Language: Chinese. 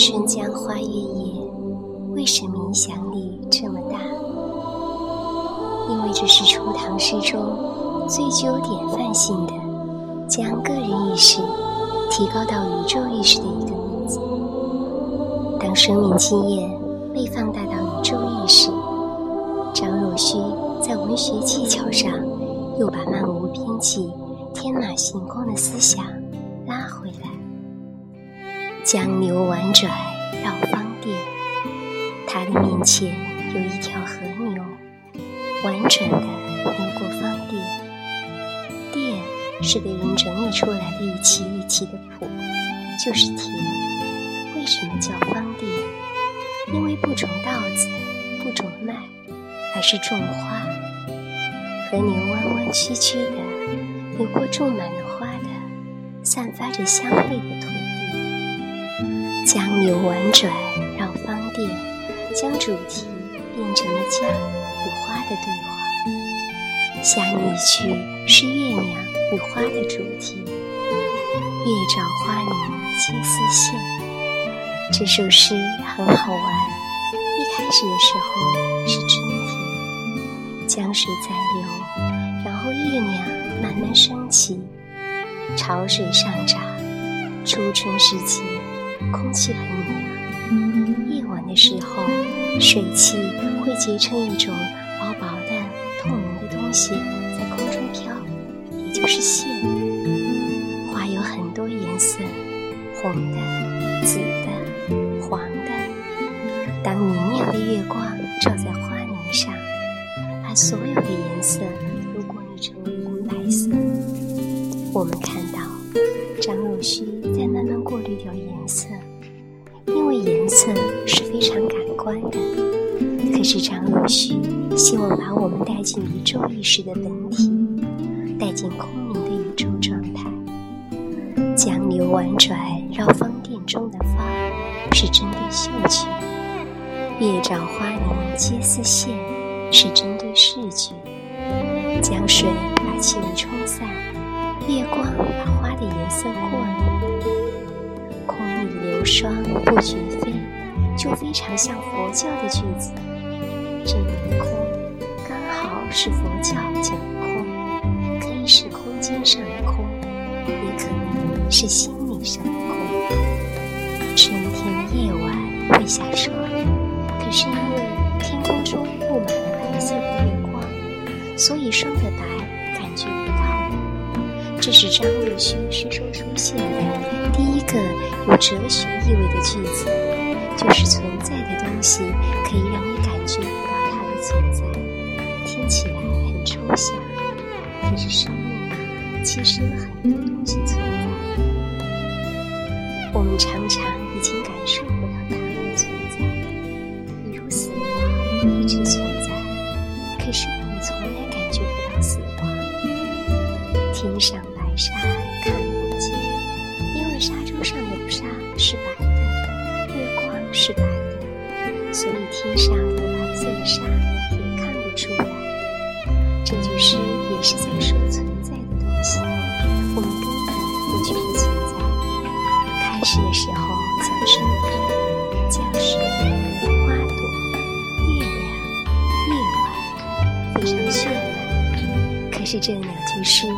春江花月夜，为什么影响力这么大？因为这是初唐诗中最具有典范性的，将个人意识提高到宇宙意识的一个例子。当生命经验被放大到宇宙意识，张若虚在文学技巧上又把漫无边际、天马行空的思想拉回来。江流婉转绕芳甸，他的面前有一条河流，婉转的流过芳甸。甸是被人整理出来的一期一期的谱，就是田。为什么叫芳甸？因为不种稻子，不种麦，而是种花。河流弯弯曲曲的流过种满了花的、散发着香味的土江流婉转绕芳甸，将主题变成了江与花的对话。下面一句是月亮与花的主题：月照花明皆似霰。这首诗很好玩。一开始的时候是春天，江水在流，然后月亮慢慢升起，潮水上涨，初春时节。空气很凉，夜晚的时候，水汽会结成一种薄薄的、透明的东西，在空中飘，也就是线。花有很多颜色，红的、紫的、黄的。当明亮的月光照在花泥上，把所有的颜色都过滤成银白色。我们看到张若虚再慢慢过滤掉颜色。因为颜色是非常感官的，可是张若虚希望把我们带进宇宙意识的本体，带进空明的宇宙状态。江流婉转绕芳甸中的芳，是针对嗅觉；月照花明皆似霰，是针对视觉。江水把气味冲散，月光把花的颜色过滤。霜不觉飞，就非常像佛教的句子。这里的空，刚好是佛教讲的空，可以是空间上的空，也可能是心理上的空。春天夜晚会下霜，可是因为天空中布满了白色的月光，所以霜的白感觉不到。这是张若虚诗中出现的第一个有哲学意味的句子，就是存在的东西可以让你感觉不到它的存在，听起来很抽象，可是生命其实有很多东西存在，我们常常已经感受不到它的存在，比如死亡一直存在，可是我们从来感觉不到死亡。天上白沙看不见，因为沙洲上的沙是白的，月光是白的，所以天上有白色的沙也看不出来。这句诗也是在说存在的东西，我们根本不觉得存在。开始的时候讲春天、江水、花朵、月亮、夜晚，非常绚烂。可是这两句诗。